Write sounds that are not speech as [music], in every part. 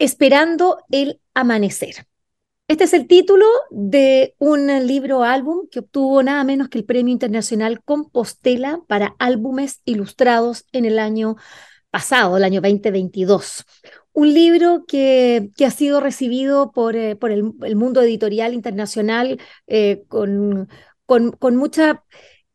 Esperando el amanecer. Este es el título de un libro álbum que obtuvo nada menos que el Premio Internacional Compostela para álbumes ilustrados en el año pasado, el año 2022. Un libro que, que ha sido recibido por, eh, por el, mundo editorial internacional eh, con, con, con mucha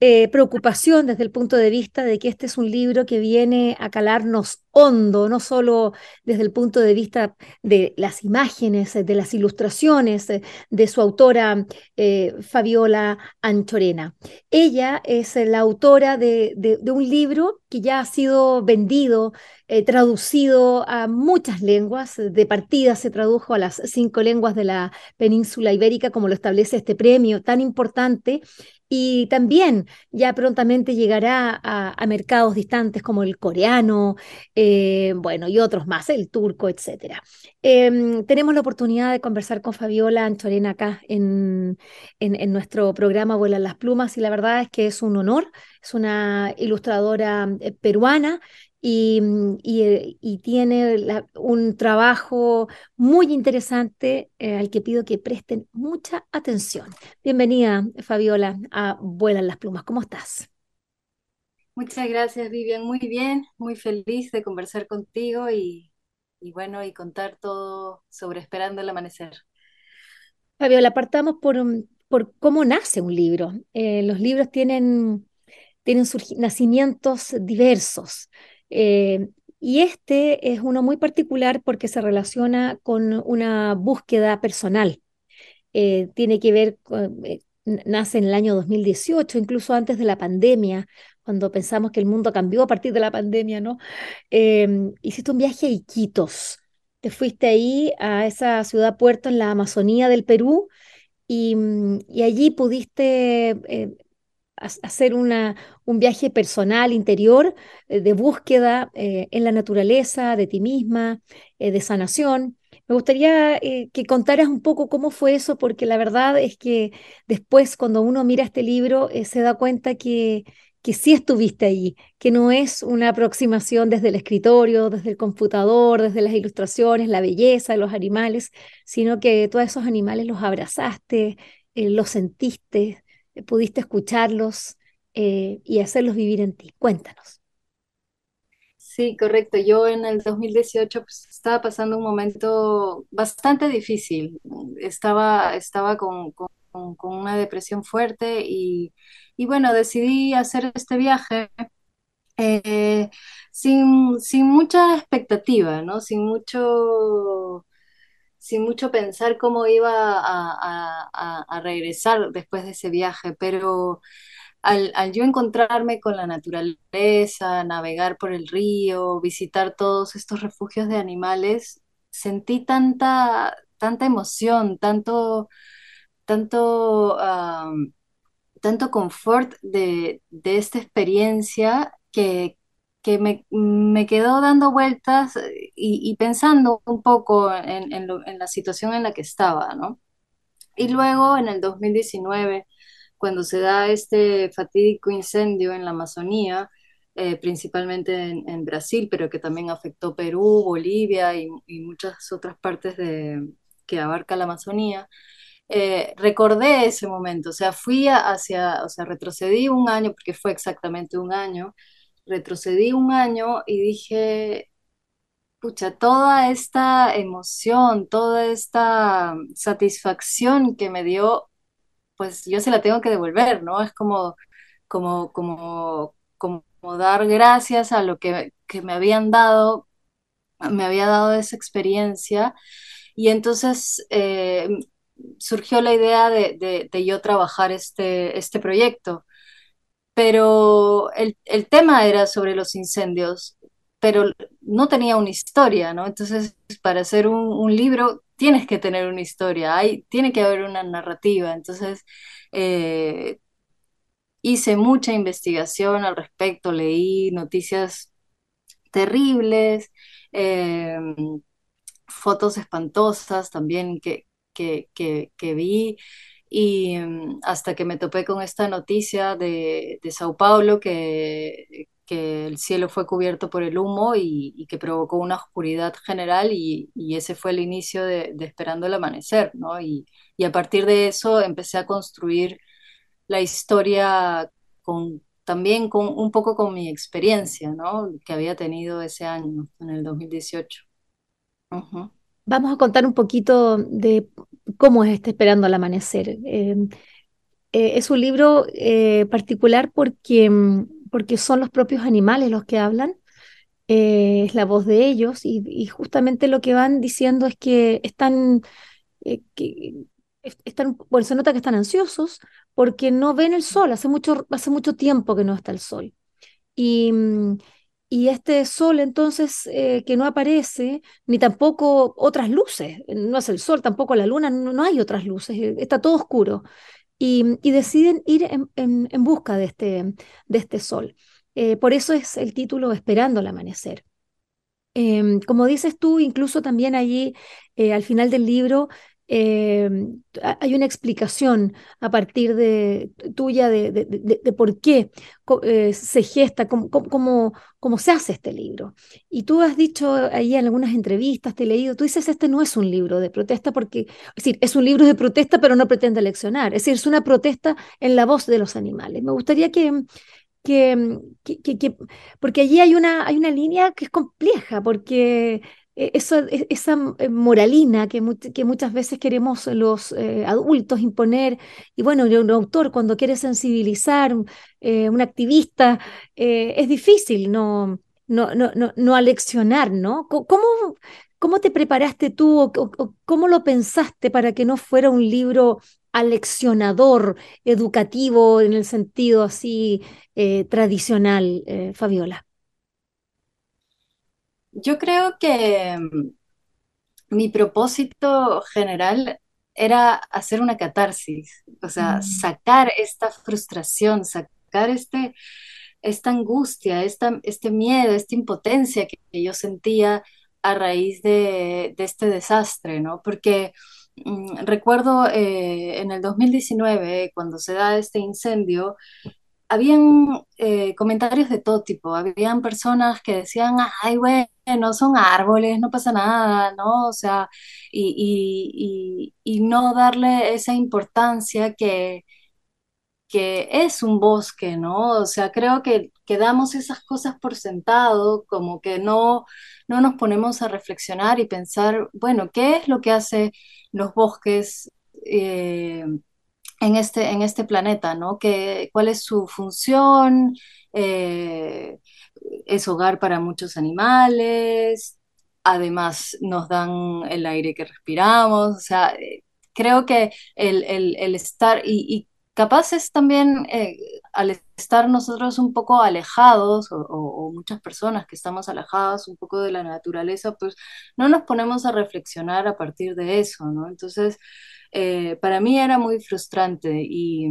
eh, preocupación desde el punto de vista de que este es un libro que viene a calarnos hondo, no solo desde el punto de vista de las imágenes, de las ilustraciones de su autora eh, Fabiola Anchorena. Ella es la autora de, un libro que ya ha sido vendido, eh, traducido a muchas lenguas, de partida se tradujo a las cinco lenguas de la península ibérica, como lo establece este premio tan importante y también ya prontamente llegará a, mercados distantes como el coreano, eh, bueno, y otros más, el turco, etc. Em, tenemos la oportunidad de conversar con Fabiola Anchorena acá en, en, nuestro programa Vuelan las Plumas y la verdad es que es un honor, es una ilustradora eh, peruana Mm, eh, y, tiene un trabajo muy interesante eh, al que pido que presten mucha atención. Bienvenida, Fabiola, a Vuelan las Plumas. ¿Cómo estás? Muchas gracias, Vivian. Muy bien, muy feliz de conversar contigo y, bueno, y contar todo sobre Esperando el Amanecer. Fabiola, partamos por, por cómo nace un libro. Eh, los libros tienen, tienen nacimientos diversos. Eh, y este es uno muy particular porque se relaciona con una búsqueda personal. Eh, tiene que ver, eh, nace en el año 2018, incluso antes de la pandemia, cuando pensamos que el mundo cambió a partir de la pandemia, ¿no? Em, hiciste un viaje a Iquitos. Te fuiste ahí a esa ciudad puerto en la Amazonía del Perú y, mm, y allí pudiste hacer una, un viaje personal, interior, eh, de búsqueda eh, en la naturaleza, de ti misma, eh, de sanación. Me gustaría que contaras un poco cómo fue eso, porque la verdad es que después cuando uno mira este libro se da cuenta que, que sí estuviste allí, que no es una aproximación desde el escritorio, desde el computador, desde las ilustraciones, la belleza de los animales, sino que todos esos animales los abrazaste, los sentiste, pudiste escucharlos eh, y hacerlos vivir en ti. Cuéntanos. Sí, correcto. Yo en el 2018 pues, estaba pasando un momento bastante difícil. Estaba, estaba con, una depresión fuerte y, bueno, decidí hacer este viaje eh, sin, sin, mucha expectativa, ¿no? Sin mucho sin mucho pensar cómo iba a, regresar después de ese viaje, pero al, yo encontrarme con la naturaleza, navegar por el río, visitar todos estos refugios de animales, sentí tanta, tanta emoción, tanto, tanto, tanto confort de, de esta experiencia que, que me, quedó dando vueltas eh, y, pensando un poco en, la situación en la que estaba, ¿no? Y luego en el 2019, cuando se da este fatídico incendio en la Amazonía, eh, principalmente en, Brasil, pero que también afectó Perú, Bolivia y, muchas otras partes de, que abarca la Amazonía, eh, recordé ese momento, o sea, fui hacia, o sea, retrocedí un año, porque fue exactamente un año, retrocedí un año y dije, pucha, toda esta emoción, toda esta satisfacción que me dio, pues yo se la tengo que devolver, ¿no? Es como, como, como, como dar gracias a lo que, me habían dado, me había dado esa experiencia. Y entonces eh, surgió la idea de, de, yo trabajar este, este proyecto pero el, tema era sobre los incendios, pero no tenía una historia, ¿no? Entonces, para hacer un, libro tienes que tener una historia, hay, tiene que haber una narrativa, entonces eh, hice mucha investigación al respecto, leí noticias terribles, eh, fotos espantosas también que, que, que vi y mm, hasta que me topé con esta noticia de, de Sao Paulo que, que el cielo fue cubierto por el humo y, que provocó una oscuridad general y, ese fue el inicio de, Esperando el Amanecer, ¿no? Y, a partir de eso empecé a construir la historia con, también con un poco con mi experiencia, ¿no? Que había tenido ese año, en el 2018. Vamos a contar un poquito de cómo es este Esperando el Amanecer. Eh, eh, es un libro eh, particular porque mm, porque son los propios animales los que hablan, eh, es la voz de ellos y, justamente lo que van diciendo es que están, eh, que están, bueno, se nota que están ansiosos porque no ven el sol, hace mucho, hace mucho tiempo que no está el sol. Y, y este sol entonces eh, que no aparece, ni tampoco otras luces, no es el sol, tampoco la luna, no hay otras luces, está todo oscuro y, deciden ir en, busca de este, de este sol. Eh, por eso es el título Esperando el amanecer. Em, como dices tú, incluso también allí eh, al final del libro eh, hay una explicación a partir de tuya de, por qué eh, se gesta, cómo, cómo, se hace este libro. Y tú has dicho ahí en algunas entrevistas, te he leído, tú dices, este no es un libro de protesta porque, es decir, es un libro de protesta, pero no pretende leccionar. Es decir, es una protesta en la voz de los animales. Me gustaría que, que, que, porque allí hay una, hay una línea que es compleja, porque e, esa, e, esa eh, moralina que, que, muchas veces queremos los eh, adultos imponer, y bueno, un autor cuando quiere sensibilizar, eh, un activista, es difícil no, no, no, no, no aleccionar, ¿no? ¿Cómo, cómo te preparaste tú o, cómo lo pensaste para que no fuera un libro aleccionador, educativo en el sentido así tradicional, Fabiola? Yo creo que mm, mi propósito general era hacer una catarsis, o sea, mm. sacar esta frustración, sacar este, esta angustia, esta, este miedo, esta impotencia que, yo sentía a raíz de, este desastre, ¿no? Porque mm, recuerdo eh, en el 2019, cuando se da este incendio, habían eh, comentarios de todo tipo, habían personas que decían, ay, bueno, son árboles, no pasa nada, ¿no? O sea, y, no darle esa importancia que, que es un bosque, ¿no? O sea, creo que, que damos esas cosas por sentado, como que no, no nos ponemos a reflexionar y pensar, bueno, ¿qué es lo que hace los bosques? Eh, en este, en este planeta, ¿no? Que, ¿Cuál es su función? Eh, es hogar para muchos animales, además nos dan el aire que respiramos, o sea, eh, creo que el, estar, y, capaz es también eh, al estar nosotros un poco alejados, o, muchas personas que estamos alejadas un poco de la naturaleza, pues no nos ponemos a reflexionar a partir de eso, ¿no? Entonces, eh, para mí era muy frustrante y,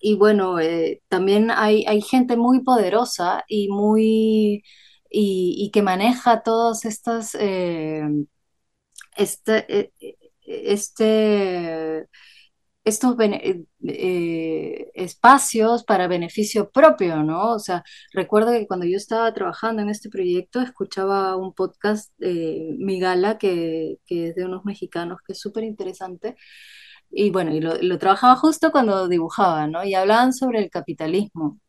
y bueno, eh, también hay, hay, gente muy poderosa y muy y, que maneja todos estos eh, este, este estos eh, eh, espacios para beneficio propio, ¿no? O sea, recuerdo que cuando yo estaba trabajando en este proyecto, escuchaba un podcast de Migala, que, que es de unos mexicanos, que es súper interesante. Y bueno, y lo, trabajaba justo cuando dibujaba, ¿no? Y hablaban sobre el capitalismo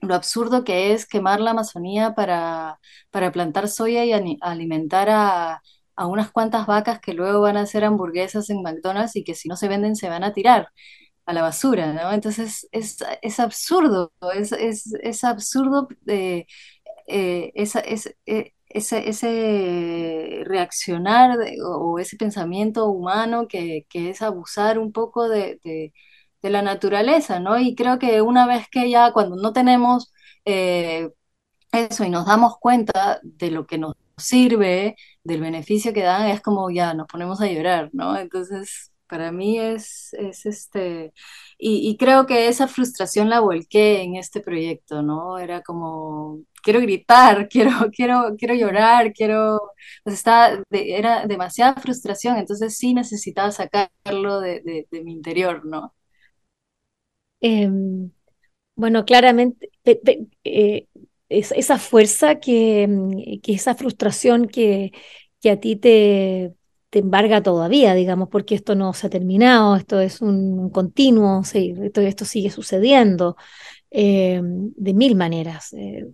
lo absurdo que es quemar la Amazonía para, para plantar soya y alimentar a, a unas cuantas vacas que luego van a hacer hamburguesas en McDonald's y que si no se venden se van a tirar a la basura, ¿no? Entonces es, es absurdo, es, es, es absurdo eh, eh, eh, ese, ese, reaccionar o ese pensamiento humano que, que, es abusar un poco de, de, la naturaleza, ¿no? Y creo que una vez que ya cuando no tenemos eso y nos damos cuenta de lo que nos sirve, del beneficio que dan, es como ya nos ponemos a llorar, ¿no? Entonces, para mí es, es este, y, creo que esa frustración la volqué en este proyecto, ¿no? Era como, quiero gritar, [laughs] quiero, quiero, quiero llorar, quiero, pues era demasiada frustración, entonces sí necesitaba sacarlo de, mi interior, ¿no? Em, bueno, claramente, eh, esa fuerza, que, mm, que, esa frustración que, que a ti te, te embarga todavía, digamos, porque esto no se ha terminado, esto es un continuo, sí, esto, esto sigue sucediendo eh, de mil maneras. Eh,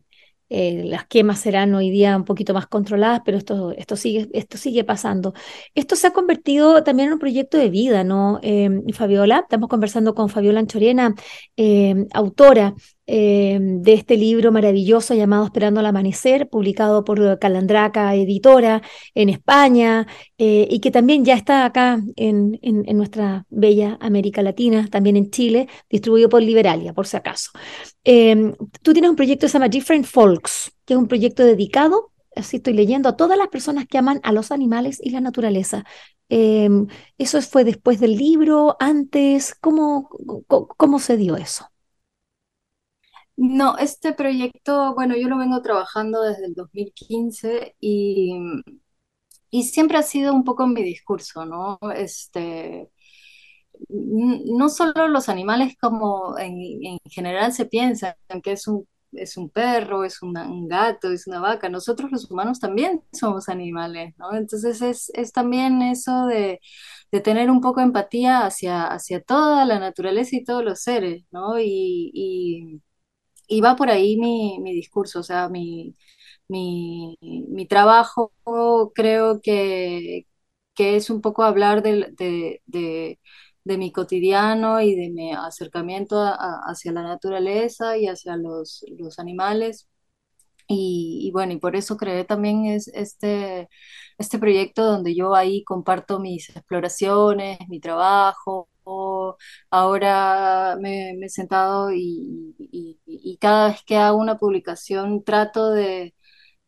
eh, las quemas serán hoy día un poquito más controladas, pero esto, esto, sigue, esto sigue pasando. Esto se ha convertido también en un proyecto de vida, ¿no? Fabiola, estamos conversando con Fabiola Anchorena, autora eh, de este libro maravilloso llamado Esperando al Amanecer, publicado por Calandraca Editora en España eh, y que también ya está acá en, en, nuestra bella América Latina, también en Chile, distribuido por Liberalia, por si acaso. Eh, tú tienes un proyecto que se llama Different Folks, que es un proyecto dedicado, así estoy leyendo, a todas las personas que aman a los animales y la naturaleza. ¿Eso fue después del libro, antes? ¿Cómo, cómo se dio eso? No, este proyecto, bueno, yo lo vengo trabajando desde el 2015 y, y siempre ha sido un poco mi discurso, ¿no? Este, no solo los animales como en, general se piensan que es un, es un perro, es un gato, es una vaca, nosotros los humanos también somos animales, ¿no? Entonces es, es también eso de, de, tener un poco empatía hacia, hacia toda la naturaleza y todos los seres, ¿no? y va por ahí mi, discurso, o sea, mi, mi, trabajo creo que, es un poco hablar de, mi cotidiano y de mi acercamiento hacia la naturaleza y hacia los, animales. Y, bueno, y por eso creé también es, este, este proyecto donde yo ahí comparto mis exploraciones, mi trabajo, ahora me, he sentado y, cada vez que hago una publicación trato de,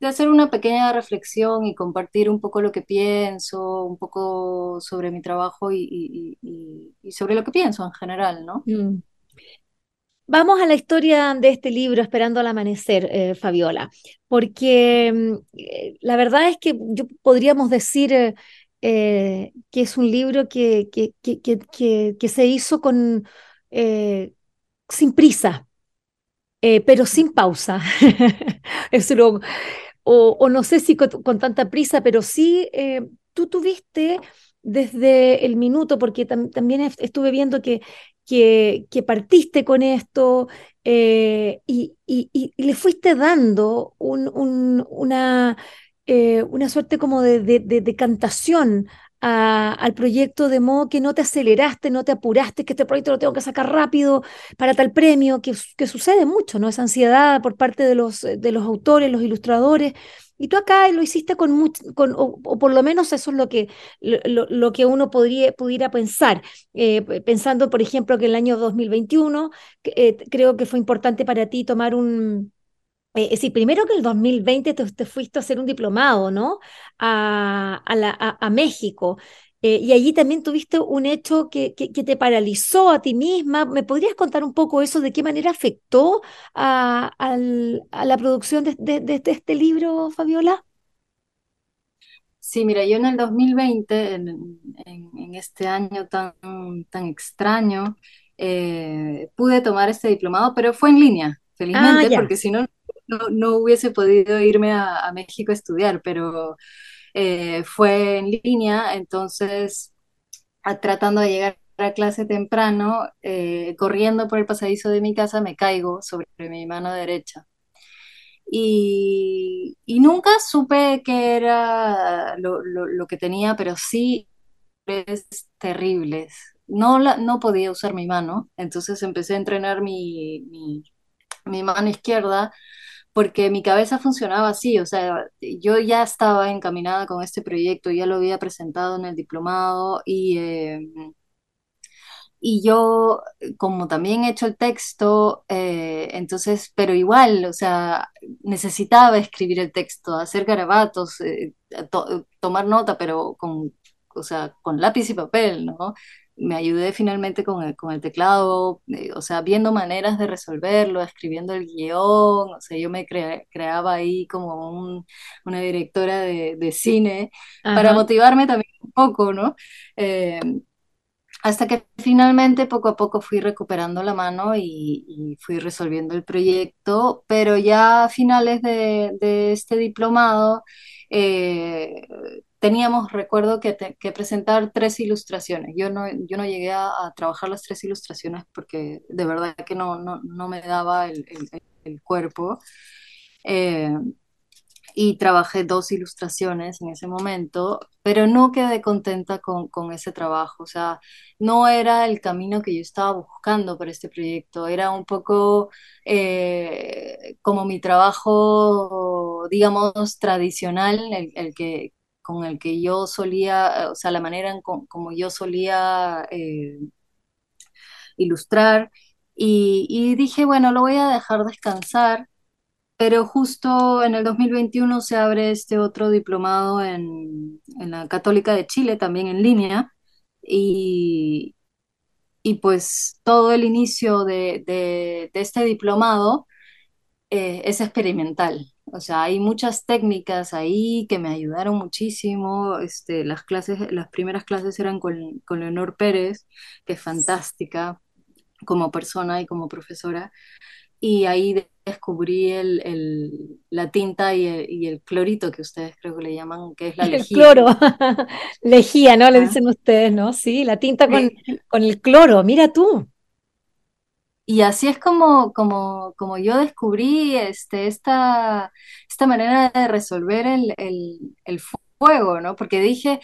hacer una pequeña reflexión y compartir un poco lo que pienso, un poco sobre mi trabajo y, sobre lo que pienso en general, ¿no? Mm. Vamos a la historia de este libro, Esperando al Amanecer, eh, Fabiola, porque mm, eh, la verdad es que yo podríamos decir eh, eh, que es un libro que, que, que, que se hizo con, eh, sin prisa, eh, pero sin pausa. [laughs] o, o, no sé si con, tanta prisa, pero sí tú tuviste desde el minuto, porque también estuve viendo que, que, que, partiste con esto y, y, y, le fuiste dando un, un, una eh, una suerte como de, de, cantación al proyecto, de modo que no te aceleraste, no te apuraste, que este proyecto lo tengo que sacar rápido para tal premio, que, sucede mucho, ¿no? Esa ansiedad por parte de los, de los autores, los ilustradores. Y tú acá lo hiciste con, mucho, con o, por lo menos eso es lo que, lo, lo que uno podría, pudiera pensar. Eh, pensando, por ejemplo, que el año 2021 eh, creo que fue importante para ti tomar un, eh, sí, primero que el 2020 te, fuiste a hacer un diplomado, ¿no? A, a, México. Eh, y allí también tuviste un hecho que, que, te paralizó a ti misma. ¿Me podrías contar un poco eso? ¿De qué manera afectó a, la producción de, de, este libro, Fabiola? Sí, mira, yo en el 2020, en, en, este año tan, tan extraño, eh, pude tomar este diplomado, pero fue en línea, felizmente, ah, porque si no, no, hubiese podido irme a, México a estudiar, pero eh, fue en línea, entonces tratando de llegar a clase temprano, eh, corriendo por el pasadizo de mi casa, me caigo sobre mi mano derecha. Y, nunca supe qué era lo, que tenía, pero sí es terribles. No, no podía usar mi mano, entonces empecé a entrenar mi, mi mano izquierda porque mi cabeza funcionaba así, o sea, yo ya estaba encaminada con este proyecto, ya lo había presentado en el diplomado y, eh, y yo, como también he hecho el texto, eh, entonces, pero igual, o sea, necesitaba escribir el texto, hacer garabatos, eh, tomar nota, pero con, o sea, con lápiz y papel, ¿no? Me ayudé finalmente con el, con el teclado, eh, o sea, viendo maneras de resolverlo, escribiendo el guion, o sea, yo me creaba ahí como una directora de, cine para motivarme también un poco, ¿no? Eh, hasta que finalmente poco a poco fui recuperando la mano y, y fui resolviendo el proyecto, pero ya a finales de, de este diplomado eh, teníamos, recuerdo, que, te- que presentar tres ilustraciones. Yo no, yo no llegué a, a trabajar las tres ilustraciones porque de verdad que no, no, no me daba el, el- el cuerpo. Eh, y trabajé dos ilustraciones en ese momento, pero no quedé contenta con, con ese trabajo. O sea, no era el camino que yo estaba buscando para este proyecto. Era un poco eh, como mi trabajo, digamos, tradicional, el, el que con el que yo solía, o sea, la manera en co- como yo solía eh, ilustrar. Y, dije, bueno, lo voy a dejar descansar pero justo en el 2021 se abre este otro diplomado en, la Católica de Chile, también en línea, y, pues todo el inicio de este diplomado eh, es experimental. O sea, hay muchas técnicas ahí que me ayudaron muchísimo. Este, las clases, las primeras clases eran con, con Leonor Pérez, que es fantástica como persona y como profesora y ahí de- descubrí el, el- la tinta y el, y el clorito que ustedes creo que le llaman, que es la El lejía. cloro, [laughs] lejía, ¿no? Le Ah, dicen ustedes, ¿no? Sí, la tinta con, con el cloro, mira tú. Y así es como, como, como yo descubrí este, esta, esta manera de resolver el, el, el fuego, ¿no? Porque dije,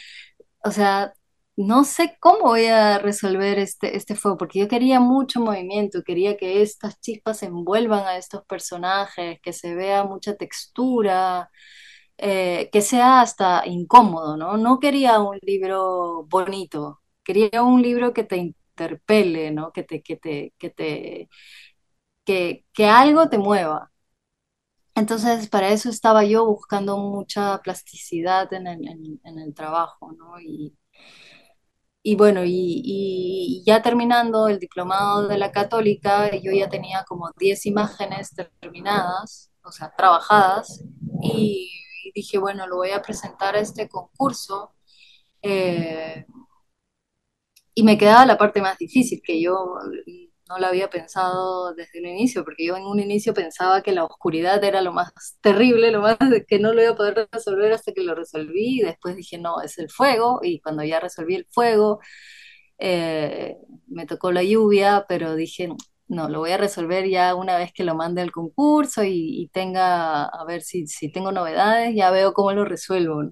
o sea, no sé cómo voy a resolver este, este fuego, porque yo quería mucho movimiento, quería que estas chispas envuelvan a estos personajes, que se vea mucha textura, eh, que sea hasta incómodo, ¿no? No quería un libro bonito, quería un libro que te interpele, ¿no? Que te, que te, que te, que, que algo te mueva. Entonces, para eso estaba yo buscando mucha plasticidad en el, en- el trabajo, ¿no? Y, y bueno, y, y ya terminando el diplomado de la Católica, yo ya tenía como 10 imágenes terminadas, o sea, trabajadas, y, y dije, bueno, lo voy a presentar a este concurso. eh, y me quedaba la parte más difícil, que yo no la había pensado desde un inicio, porque yo en un inicio pensaba que la oscuridad era lo más terrible, lo más que no lo iba a poder resolver hasta que lo resolví, y después dije, no, es el fuego, y cuando ya resolví el fuego, eh, me tocó la lluvia, pero dije, no, lo voy a resolver ya una vez que lo mande al concurso y, y tenga, a ver si, si tengo novedades, ya veo cómo lo resuelvo.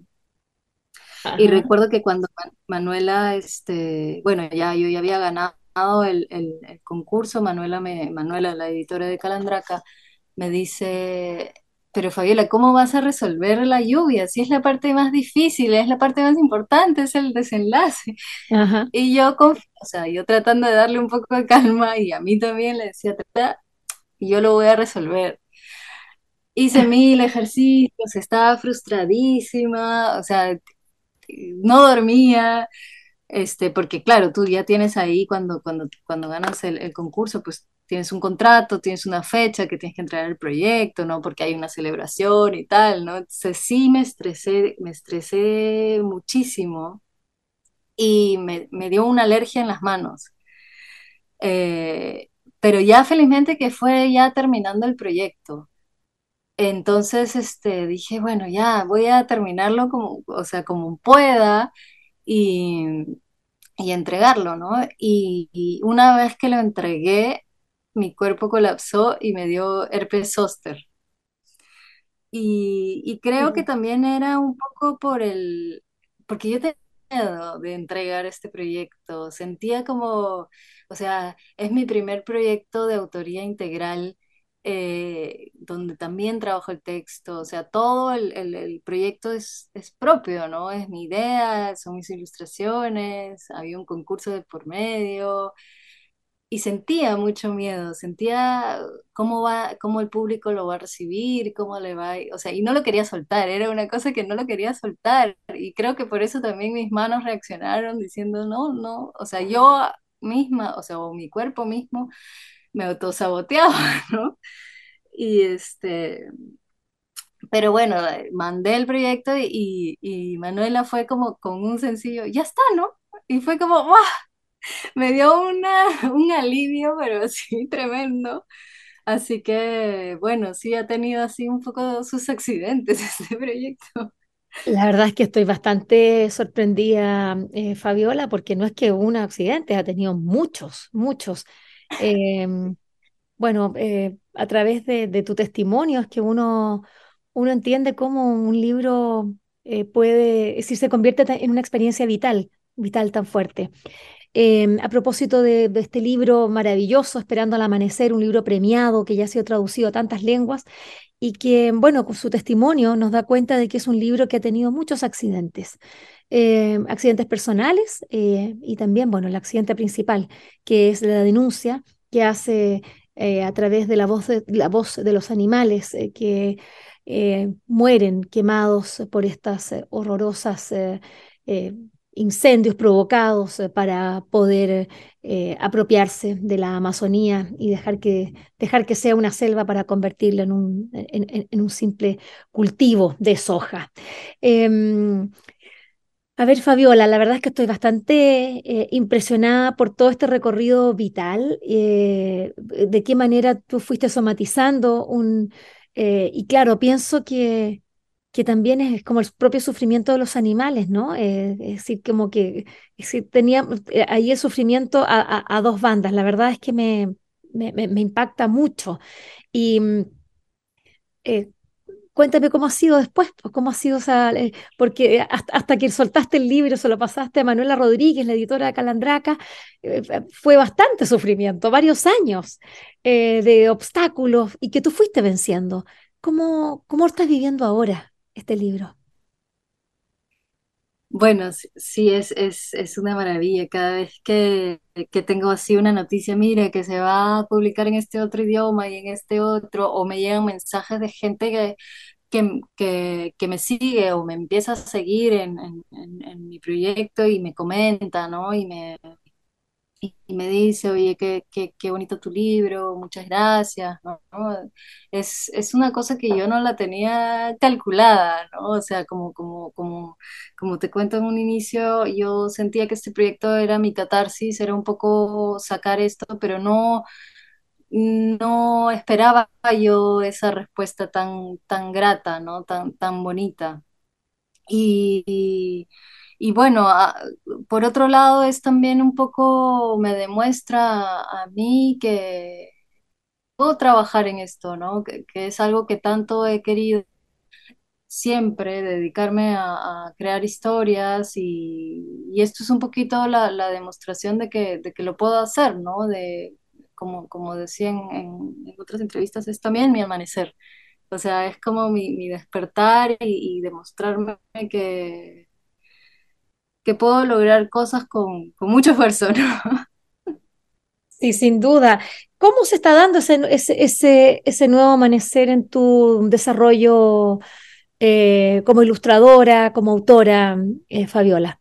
Y recuerdo que cuando Man- Manuela, este, bueno, ya yo ya había ganado el, el- el concurso, Manuela, me, Manuela, la editora de Calandraca, me dice, pero Fabiola, ¿cómo vas a resolver la lluvia? Si es la parte más difícil, es la parte más importante, es el desenlace. Ajá. Y yo, o sea, yo tratando de darle un poco de calma y a mí también le decía, "Trata, yo lo voy a resolver. Hice mil ejercicios, estaba frustradísima, o sea, no dormía, este, porque claro, tú ya tienes ahí cuando, cuando, cuando ganas el, concurso, pues tienes un contrato, tienes una fecha que tienes que entregar el proyecto, ¿no? Porque hay una celebración y tal, ¿no? Entonces sí me estresé, me estresé muchísimo y me, me dio una alergia en las manos. Eh, pero ya felizmente que fue ya terminando el proyecto. Entonces, este, dije, bueno, ya voy a terminarlo como, o sea, como pueda y, y entregarlo, ¿no? Y, y una vez que lo entregué, mi cuerpo colapsó y me dio herpes zóster. Y, y creo que también era un poco por el, porque yo tenía miedo de entregar este proyecto, sentía como, o sea, es mi primer proyecto de autoría integral, eh, donde también trabajo el texto, o sea, todo el, el- el proyecto es, es propio, ¿no? Es mi idea, son mis ilustraciones, había un concurso de por medio y sentía mucho miedo, sentía cómo va, cómo el público lo va a recibir, cómo le va, o sea, y no lo quería soltar, era una cosa que no lo quería soltar, y creo que por eso también mis manos reaccionaron diciendo, no, no, o sea, yo misma, o sea, o mi cuerpo mismo me autosaboteaba, [laughs] ¿no? Y este, pero bueno, eh, mandé el proyecto y, y Manuela fue como con un sencillo, ya está, ¿no? Y fue como, me dio una, [laughs] un alivio, pero [laughs] sí tremendo. Así que, bueno, sí ha tenido así un poco sus accidentes este proyecto. La verdad es que estoy bastante sorprendida, eh, Fabiola, porque no es que un accidente, ha tenido muchos, muchos. Em, bueno, eh, a través de, tu testimonio es que uno, uno entiende cómo un libro eh, puede, es se convierte en una experiencia vital, vital tan fuerte. Em, a propósito de, de este libro maravilloso, Esperando al Amanecer, un libro premiado que ya ha sido traducido a tantas lenguas y que, bueno, con su testimonio nos da cuenta de que es un libro que ha tenido muchos accidentes, eh, accidentes personales eh, y también, bueno, el accidente principal, que es la denuncia que hace eh, a través de la voz de, la voz de los animales que mueren quemados por estas horrorosas incendios provocados para poder apropiarse de la Amazonía y dejar que dejar que sea una selva para convertirla en un, en un simple cultivo de soja. Em, a ver, Fabiola, la verdad es que estoy bastante eh, impresionada por todo este recorrido vital, eh, de qué manera tú fuiste somatizando un... eh, y claro, pienso que, que también es como el propio sufrimiento de los animales, ¿no? Es decir, como que tenía ahí el sufrimiento a, dos bandas. La verdad es que me, me, impacta mucho. Y mm, Cuéntame cómo ha sido después, pues, cómo ha sido esa, eh, porque hasta, hasta que soltaste el libro, se lo pasaste a Manuela Rodríguez, la editora de Calandraca, eh, fue bastante sufrimiento, varios años eh, de obstáculos y que tú fuiste venciendo. ¿Cómo, cómo estás viviendo ahora este libro? Bueno, sí, es, es, es una maravilla. Cada vez que, que tengo así una noticia, mire, que se va a publicar en este otro idioma y en este otro, o me llegan mensajes de gente que, que, que, me sigue o me empieza a seguir en, en, en- en mi proyecto y me comenta, ¿no? Y me, y me dice, oye, qué, qué, qué bonito tu libro, muchas gracias. ¿no? Es, es una cosa que yo no la tenía calculada, ¿no? O sea, como, como, como, como te cuento en un inicio, yo sentía que este proyecto era mi catarsis, era un poco sacar esto, pero no, no esperaba yo esa respuesta tan, tan grata, ¿no? Tan, tan bonita. Y, y bueno, a- por otro lado es también un poco, me demuestra a mí que puedo trabajar en esto, ¿no? Que, es algo que tanto he querido siempre, dedicarme a, crear historias y, y esto es un poquito la, demostración de que, de que lo puedo hacer, ¿no? De, como, como decía en, en- otras entrevistas, es también mi amanecer. O sea, es como mi, mi despertar y, y demostrarme que que puedo lograr cosas con, con mucho esfuerzo, ¿no? Sí, sin duda. ¿Cómo se está dando ese, ese, ese, ese nuevo amanecer en tu desarrollo eh, como ilustradora, como autora, eh, Fabiola?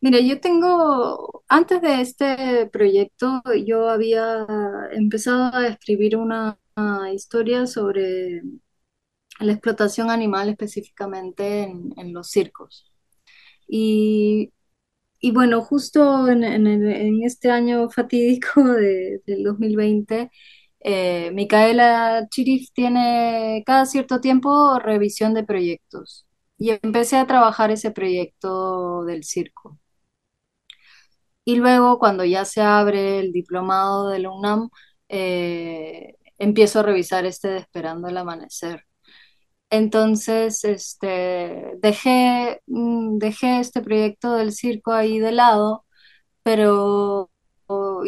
Mira, yo tengo, antes de este proyecto, yo había empezado a escribir una, una historia sobre la explotación animal específicamente en, en los circos. Y, y bueno, justo en, en este año fatídico [laughs] de- del 2020, eh, Micaela Chirif tiene cada cierto tiempo revisión de proyectos. Y empecé a trabajar ese proyecto del circo. Y luego, cuando ya se abre el diplomado de la UNAM, eh, empiezo a revisar este de Esperando el Amanecer. Entonces, este, dejé, mm, dejé este proyecto del circo ahí de lado, pero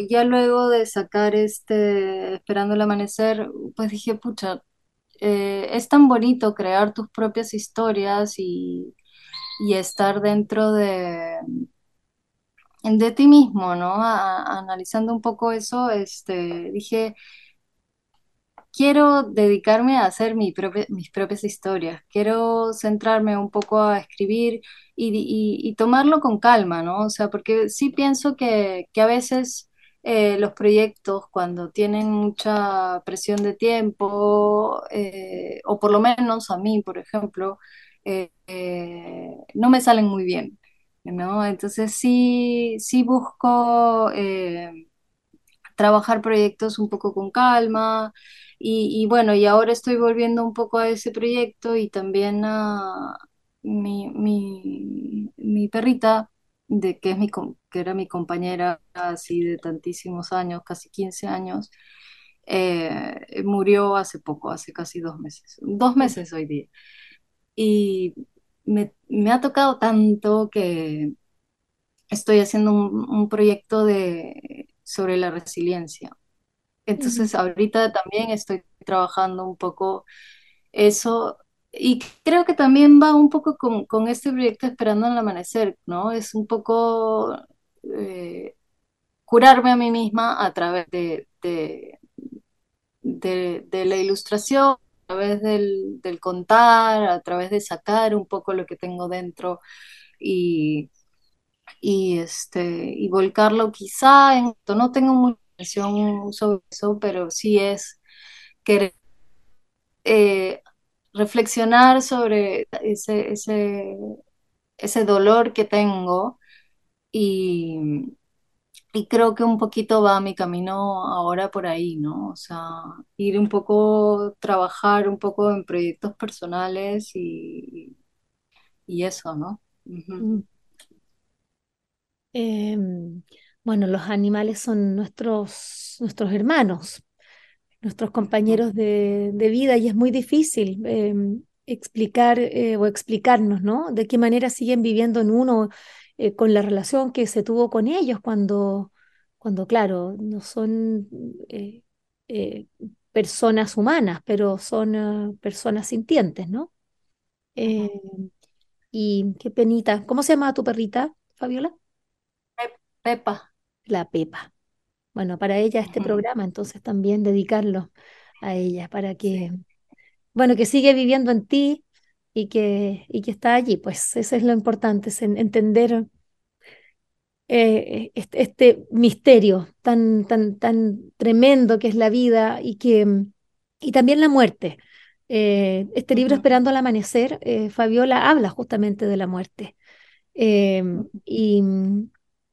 ya luego de sacar este Esperando el Amanecer, pues dije, pucha, eh, es tan bonito crear tus propias historias y, y estar dentro de, de ti mismo, ¿no? Analizando un poco eso, este, dije, quiero dedicarme a hacer mis propias historias, quiero centrarme un poco a escribir y, tomarlo con calma, ¿no? O sea, porque sí pienso que, que a veces eh, los proyectos, cuando tienen mucha presión de tiempo, eh, o por lo menos a mí, por ejemplo, eh, no me salen muy bien. ¿no? Entonces sí, sí busco trabajar proyectos un poco con calma y, bueno, y ahora estoy volviendo un poco a ese proyecto y también a mi, mi, mi perrita, de, que, es mi, que era mi compañera así de tantísimos años, casi 15 años, eh, murió hace poco, hace casi dos meses, dos meses hoy día. Y me, me ha tocado tanto que estoy haciendo un, un proyecto de, sobre la resiliencia. Entonces, ahorita también estoy trabajando un poco eso y creo que también va un poco con, con este proyecto Esperando el Amanecer, ¿no? Es un poco eh, curarme a mí misma a través de, de, de- de la ilustración, a través del, del contar, a través de sacar un poco lo que tengo dentro y, y, este, y volcarlo quizá en... No tengo mucha sobre eso, pero sí es querer eh, reflexionar sobre ese, ese, ese dolor que tengo y, y creo que un poquito va mi camino ahora por ahí, ¿no? O sea, ir un poco, trabajar un poco en proyectos personales y, y eso, ¿no? Em, bueno, los animales son nuestros, nuestros hermanos, nuestros compañeros de, de vida y es muy difícil em, explicar eh, o explicarnos, ¿no? De qué manera siguen viviendo en uno eh, con la relación que se tuvo con ellos cuando, cuando claro, no son eh, eh, personas humanas, pero son ah, personas sintientes, ¿no? Eh, y qué penita. ¿Cómo se llama tu perrita, Fabiola? Pe- Pepa. La Pepa. Bueno, para ella este programa, entonces también dedicarlo a ella para que, bueno, que sigue viviendo en ti y que, y que está allí. Pues eso es lo importante, es en- entender eh, este, este misterio tan, tan, tan tremendo que es la vida y que, y también la muerte. Eh, este libro Esperando al Amanecer, eh, Fabiola habla justamente de la muerte. Y,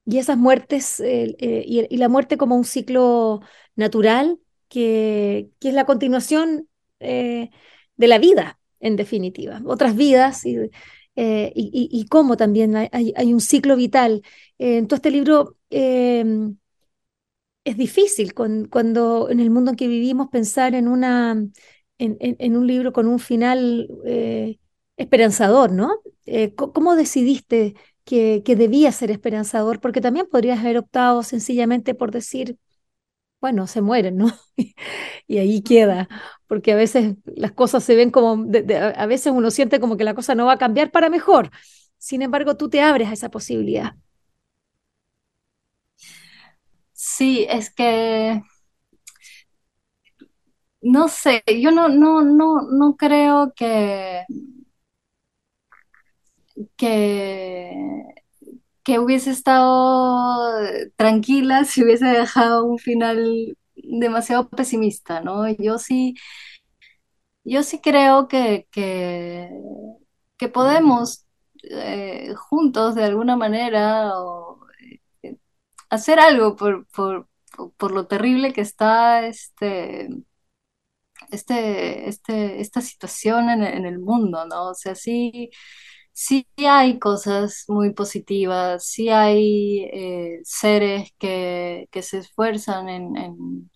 y esas muertes, eh, y, la muerte como un ciclo natural que, que es la continuación eh, de la vida, en definitiva. Otras vidas y, eh, y, cómo también hay, hay- un ciclo vital. Eh, en todo este libro eh, es difícil cuando en el mundo en que vivimos pensar en, una, en, un libro con un final esperanzador, ¿no? ¿cómo decidiste que, que debía ser esperanzador? Porque también podrías haber optado sencillamente por decir, bueno, se mueren, ¿no? [laughs] Y ahí queda, porque a veces las cosas se ven como, de- de- a a veces uno siente como que la cosa no va a cambiar para mejor. Sin embargo, tú te abres a esa posibilidad. Sí, es que no sé, yo no, no, no, no creo que, que, que hubiese estado tranquila si hubiese dejado un final demasiado pesimista, ¿no? Yo sí, yo sí creo que, que, podemos eh, juntos de alguna manera eh, hacer algo por, por, por lo terrible que está este este, este, esta situación en, en el mundo, ¿no? O sea, sí, sí hay cosas muy positivas, sí hay eh, seres que, que se esfuerzan en,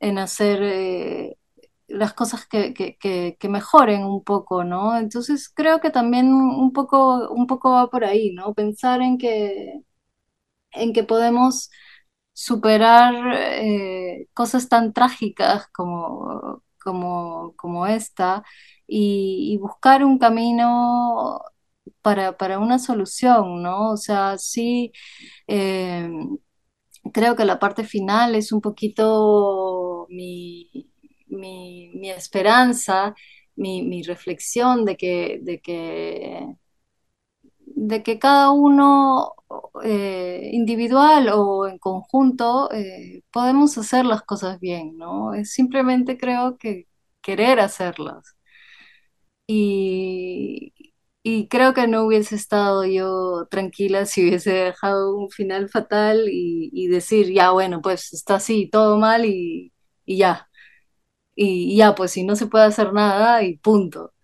en, hacer eh, las cosas que, que, mejoren un poco, ¿no? Entonces creo que también un poco, un poco va por ahí, ¿no? Pensar en que, en que podemos superar eh, cosas tan trágicas como, como, como esta y buscar un camino para, para una solución, ¿no? O sea, sí, eh, creo que la parte final es un poquito mi, mi, mi esperanza, mi, mi reflexión de que, de que de que cada uno eh, individual o en conjunto eh, podemos hacer las cosas bien, ¿no? Es simplemente creo que querer hacerlas. Y, y creo que no hubiese estado yo tranquila si hubiese dejado un final fatal y, y decir, ya bueno, pues está así, todo mal y, y ya. Y, ya, pues si no se puede hacer nada y punto.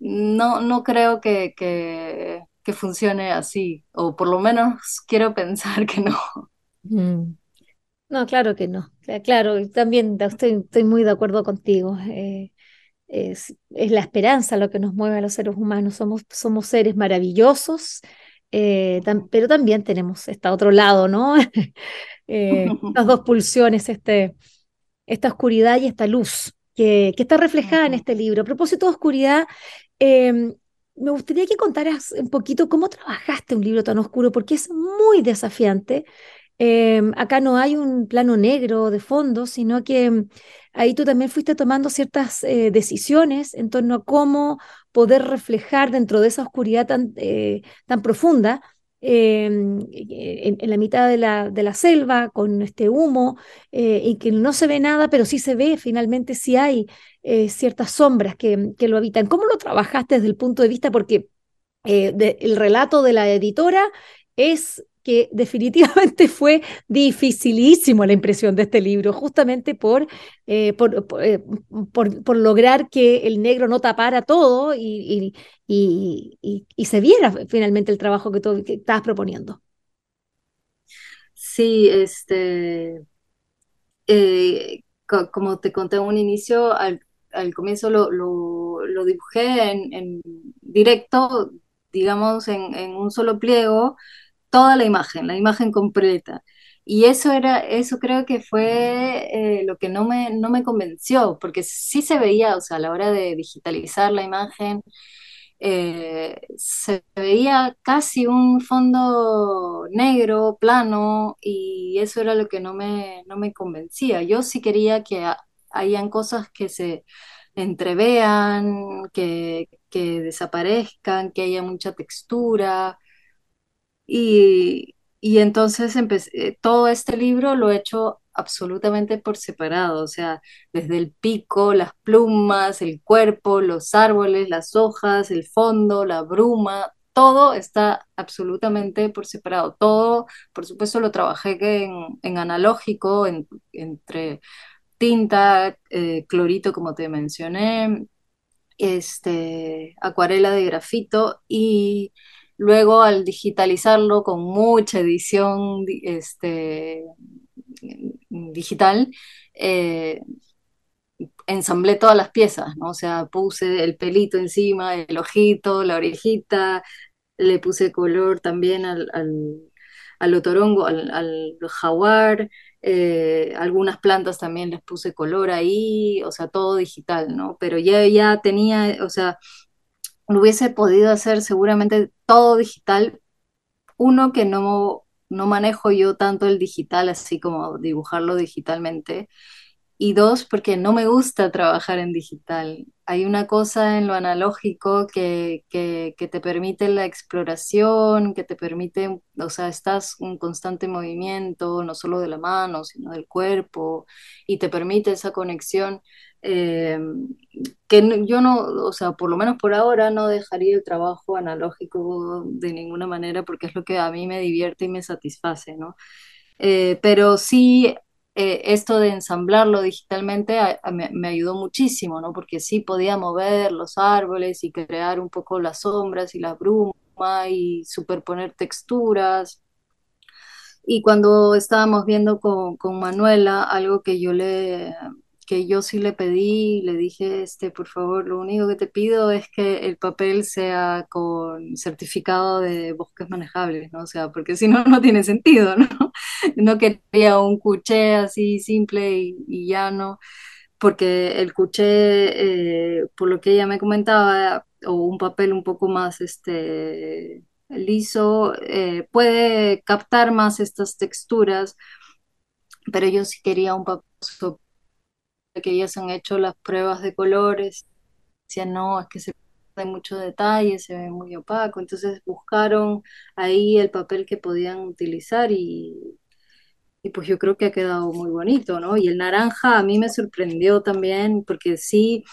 No, no creo que, que, funcione así, o por lo menos quiero pensar que no. Mm. No, claro que no. Cla- Claro, también estoy, estoy muy de acuerdo contigo. eh, es, es la esperanza lo que nos mueve a los seres humanos. Somos, somos seres maravillosos, eh, tam- pero también tenemos este otro lado, ¿no? [laughs] Eh, estas dos [laughs] pulsiones, este, esta oscuridad y esta luz que, que está reflejada en este libro. A propósito de oscuridad, eh, me gustaría que contaras un poquito cómo trabajaste un libro tan oscuro, porque es muy desafiante. Eh, acá no hay un plano negro de fondo, sino que ahí tú también fuiste tomando ciertas eh, decisiones en torno a cómo poder reflejar dentro de esa oscuridad tan, eh, profunda. eh, en, en la mitad de la, selva, con este humo, eh, y que no se ve nada, pero sí se ve, finalmente sí hay ciertas sombras que, lo habitan. ¿Cómo lo trabajaste desde el punto de vista? Porque el relato de la editora es que definitivamente [laughs] fue dificilísimo la impresión de este libro, justamente por, eh, eh, por- por lograr que el negro no tapara todo y, y- y- se viera finalmente el trabajo que tú que estabas proponiendo. Sí, este, eh, co- como te conté en un inicio, al, al comienzo lo, lo, lo dibujé en, en directo, digamos, en, en un solo pliego, toda la imagen, la imagen completa. Y eso era, eso creo que fue eh, lo que no me, no me convenció, porque sí se veía, o sea, a la hora de digitalizar la imagen, eh, se veía casi un fondo negro, plano, y eso era lo que no me, no me convencía. Yo sí quería que ha- hayan cosas que se entrevean, que, que desaparezcan, que haya mucha textura. Y, y entonces empecé, eh, todo este libro lo he hecho absolutamente por separado, o sea, desde el pico, las plumas, el cuerpo, los árboles, las hojas, el fondo, la bruma, todo está absolutamente por separado. Todo, por supuesto, lo trabajé en, en analógico, en- entre tinta, eh, clorito, como te mencioné, este, acuarela de grafito y luego al digitalizarlo con mucha edición di- este, digital, eh, ensamblé todas las piezas, ¿no? O sea, puse el pelito encima, el ojito, la orejita, le puse color también al, al, al otorongo, al, al jaguar, eh, algunas plantas también les puse color ahí, o sea, todo digital, ¿no? Pero ya, ya tenía, o sea, lo hubiese podido hacer seguramente todo digital. Uno que no, no manejo yo tanto el digital, así como dibujarlo digitalmente. Y dos, porque no me gusta trabajar en digital. Hay una cosa en lo analógico que, que, te permite la exploración, que te permite, o sea, estás en constante movimiento, no solo de la mano, sino del cuerpo, y te permite esa conexión eh, que yo no, o sea, por lo menos por ahora no dejaría el trabajo analógico de ninguna manera porque es lo que a mí me divierte y me satisface, ¿no? Eh, pero sí, eh, esto de ensamblarlo digitalmente me, me ayudó muchísimo, ¿no? Porque sí podía mover los árboles y crear un poco las sombras y la bruma y superponer texturas. Y cuando estábamos viendo con, con Manuela, algo que yo le, que yo sí le pedí, le dije, este, por favor, lo único que te pido es que el papel sea con certificado de bosques manejables, ¿no? O sea, porque si no, no tiene sentido, ¿no? [laughs] No quería un cuché así simple y, y llano, porque el cuché, eh, por lo que ella me comentaba, o un papel un poco más, este liso, eh, puede captar más estas texturas, pero yo sí quería un papel que ellas han hecho las pruebas de colores, decían, no, es que se pierde mucho detalle, se ve muy opaco, entonces buscaron ahí el papel que podían utilizar y, y pues yo creo que ha quedado muy bonito, ¿no? Y el naranja a mí me sorprendió también, porque sí,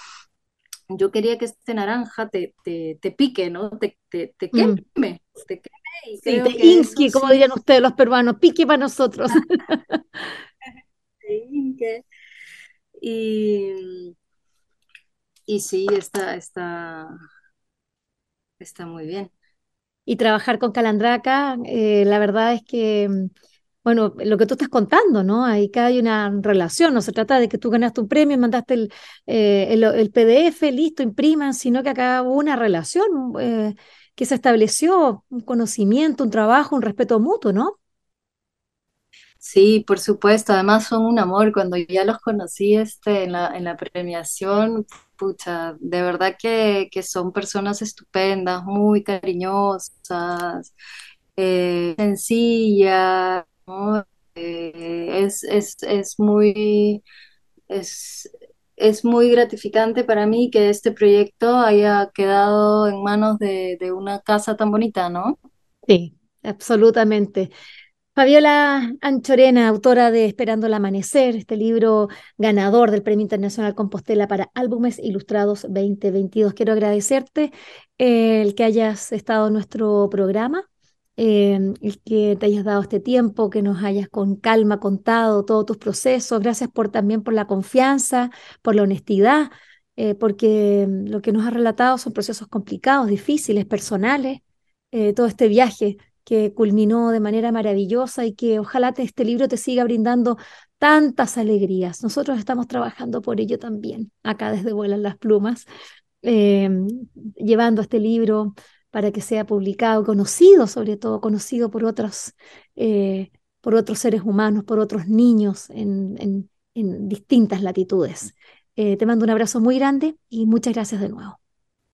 yo quería que este naranja te, te, te pique, ¿no? Te, te, te Mm. queme, te queme y Sí, creo te que eso como sí, dirían ustedes los peruanos, pique para nosotros. [laughs] Y, y sí, está, está, está muy bien. Y trabajar con Calandraca, eh, la verdad es que, mm, bueno, lo que tú estás contando, ¿no? Ahí cada hay una relación, no se trata de que tú ganaste un premio, mandaste el, eh, el PDF, listo, impriman, sino que acá hubo una relación eh, que se estableció, un conocimiento, un trabajo, un respeto mutuo, ¿no? Sí, por supuesto. Además son un amor. Cuando ya los conocí este, en la, en la premiación, pucha, de verdad que, que son personas estupendas, muy cariñosas, eh, sencillas, ¿no? Eh, es, es, es muy, es, es muy gratificante para mí que este proyecto haya quedado en manos de, de una casa tan bonita, ¿no? Sí, absolutamente. Fabiola Anchorena, autora de Esperando el Amanecer, este libro ganador del Premio Internacional Compostela para Álbumes Ilustrados 2022. Quiero agradecerte eh, el que hayas estado en nuestro programa, eh, el que te hayas dado este tiempo, que nos hayas con calma contado todos tus procesos. Gracias por también por la confianza, por la honestidad, eh, porque lo que nos has relatado son procesos complicados, difíciles, personales, eh, todo este viaje que culminó de manera maravillosa y que ojalá te- este libro te siga brindando tantas alegrías. Nosotros estamos trabajando por ello también, acá desde Vuelan las Plumas, eh, llevando este libro para que sea publicado, conocido sobre todo, conocido por otros, eh, por otros seres humanos, por otros niños en, en- en distintas latitudes. Eh, te mando un abrazo muy grande y muchas gracias de nuevo.